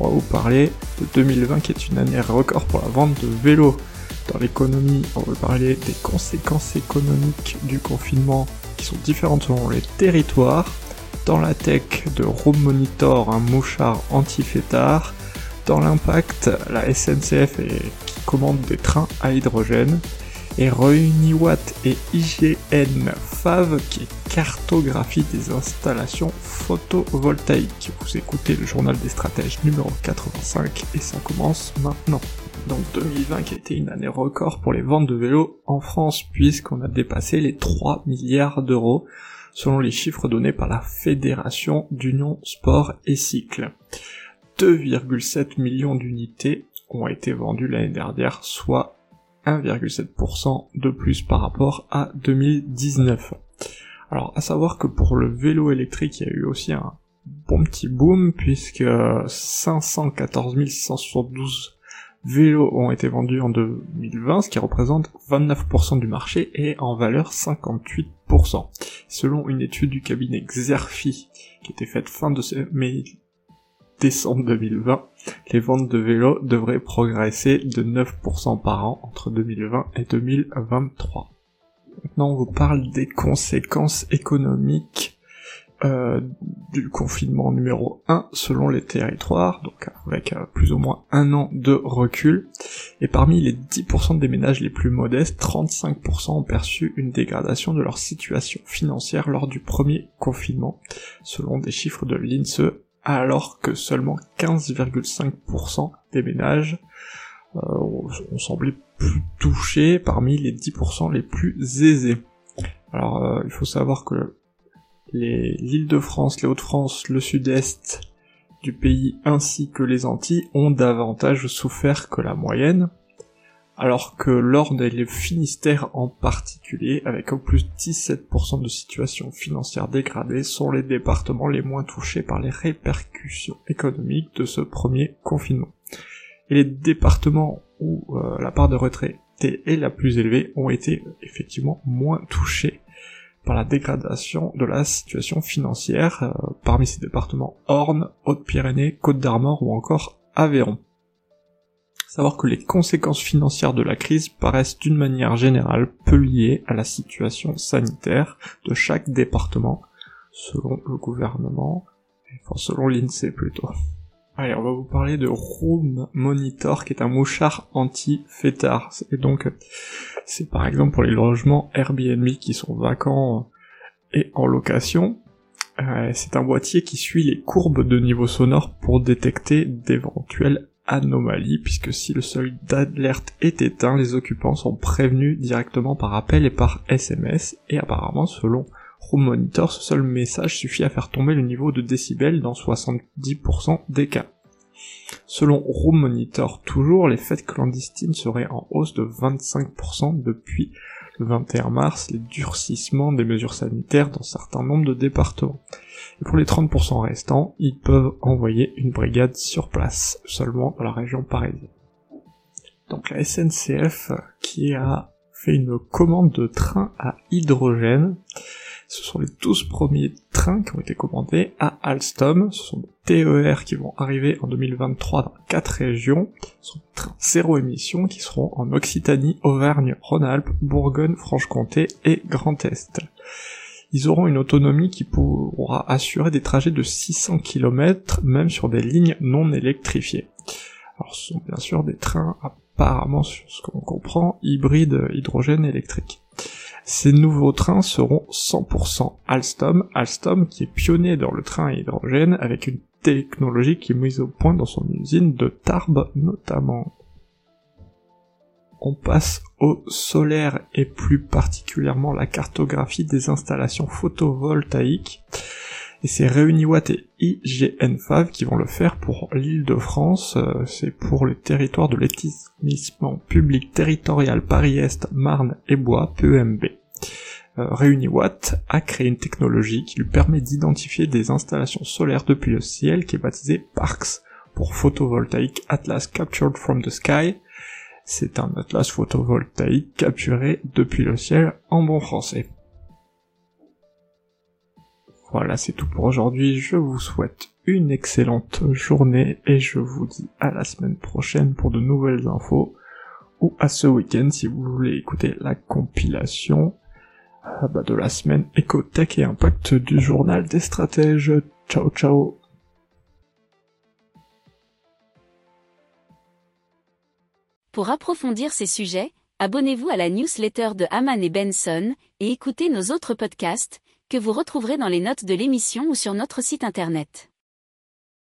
on va vous parler de 2020 qui est une année record pour la vente de vélos. Dans l'économie, on va parler des conséquences économiques du confinement qui sont différentes selon les territoires. Dans la tech, de Room Monitor, un mouchard anti-fêtard. Dans l'impact, la SNCF qui commande des trains à hydrogène et Reuniwatt et IGN FAV qui cartographie des installations photovoltaïques. Vous écoutez le journal des stratèges numéro 85 et ça commence maintenant. Donc 2020 qui a été une année record pour les ventes de vélos en France puisqu'on a dépassé les 3 milliards d'euros selon les chiffres donnés par la Fédération d'Union Sport et Cycle. 2,7 millions d'unités ont été vendues l'année dernière, soit 1,7% de plus par rapport à 2019. Alors, à savoir que pour le vélo électrique, il y a eu aussi un bon petit boom, puisque 514 672 vélos ont été vendus en 2020, ce qui représente 29% du marché et en valeur 58%. Selon une étude du cabinet Xerfi, qui était faite fin de mai décembre 2020, les ventes de vélos devraient progresser de 9% par an entre 2020 et 2023. Maintenant, on vous parle des conséquences économiques euh, du confinement numéro 1 selon les territoires, donc avec euh, plus ou moins un an de recul. Et parmi les 10% des ménages les plus modestes, 35% ont perçu une dégradation de leur situation financière lors du premier confinement, selon des chiffres de l'INSEE alors que seulement 15,5% des ménages euh, ont semblé plus touchés parmi les 10% les plus aisés. Alors euh, il faut savoir que l'île de France, les Hauts-de-France, le sud-est du pays ainsi que les Antilles ont davantage souffert que la moyenne, alors que l'Orne et le Finistère en particulier, avec au plus 17% de situation financière dégradée, sont les départements les moins touchés par les répercussions économiques de ce premier confinement. Et les départements où euh, la part de retraité est la plus élevée ont été effectivement moins touchés par la dégradation de la situation financière, euh, parmi ces départements Orne, Haute-Pyrénées, Côte d'Armor ou encore Aveyron savoir que les conséquences financières de la crise paraissent d'une manière générale peu liées à la situation sanitaire de chaque département, selon le gouvernement, enfin selon l'INSEE plutôt. Allez, on va vous parler de Room Monitor, qui est un mouchard anti-fêtard. Et donc, c'est par exemple pour les logements Airbnb qui sont vacants et en location. Euh, c'est un boîtier qui suit les courbes de niveau sonore pour détecter d'éventuels anomalie, puisque si le seuil d'alerte est éteint, les occupants sont prévenus directement par appel et par SMS, et apparemment, selon Room Monitor, ce seul message suffit à faire tomber le niveau de décibels dans 70% des cas. Selon Room Monitor, toujours, les fêtes clandestines seraient en hausse de 25% depuis 21 mars, les durcissements des mesures sanitaires dans certains nombres de départements. Et pour les 30% restants, ils peuvent envoyer une brigade sur place, seulement dans la région parisienne. Donc la SNCF qui a fait une commande de trains à hydrogène. Ce sont les 12 premiers trains qui ont été commandés à Alstom. Ce sont des TER qui vont arriver en 2023 dans 4 régions. Ce sont des trains zéro émission qui seront en Occitanie, Auvergne, Rhône-Alpes, Bourgogne, Franche-Comté et Grand Est ils auront une autonomie qui pourra assurer des trajets de 600 km même sur des lignes non électrifiées. Alors ce sont bien sûr des trains apparemment, ce qu'on comprend, hybrides hydrogène électrique. Ces nouveaux trains seront 100% Alstom, Alstom qui est pionnier dans le train à hydrogène avec une technologie qui est mise au point dans son usine de Tarbes notamment on passe au solaire et plus particulièrement la cartographie des installations photovoltaïques. Et c'est Réuniwatt et IGN5 qui vont le faire pour l'île de France, euh, c'est pour le territoire de l'établissement public territorial Paris-Est, Marne et Bois, PEMB. Euh, Réuniwatt a créé une technologie qui lui permet d'identifier des installations solaires depuis le ciel qui est baptisée PARCS pour Photovoltaic Atlas Captured from the Sky. C'est un atlas photovoltaïque capturé depuis le ciel en bon français. Voilà, c'est tout pour aujourd'hui. Je vous souhaite une excellente journée et je vous dis à la semaine prochaine pour de nouvelles infos ou à ce week-end si vous voulez écouter la compilation Pour approfondir ces sujets, abonnez-vous à la newsletter de Haman et Benson et écoutez nos autres podcasts que vous retrouverez dans les notes de l'émission ou sur notre site internet.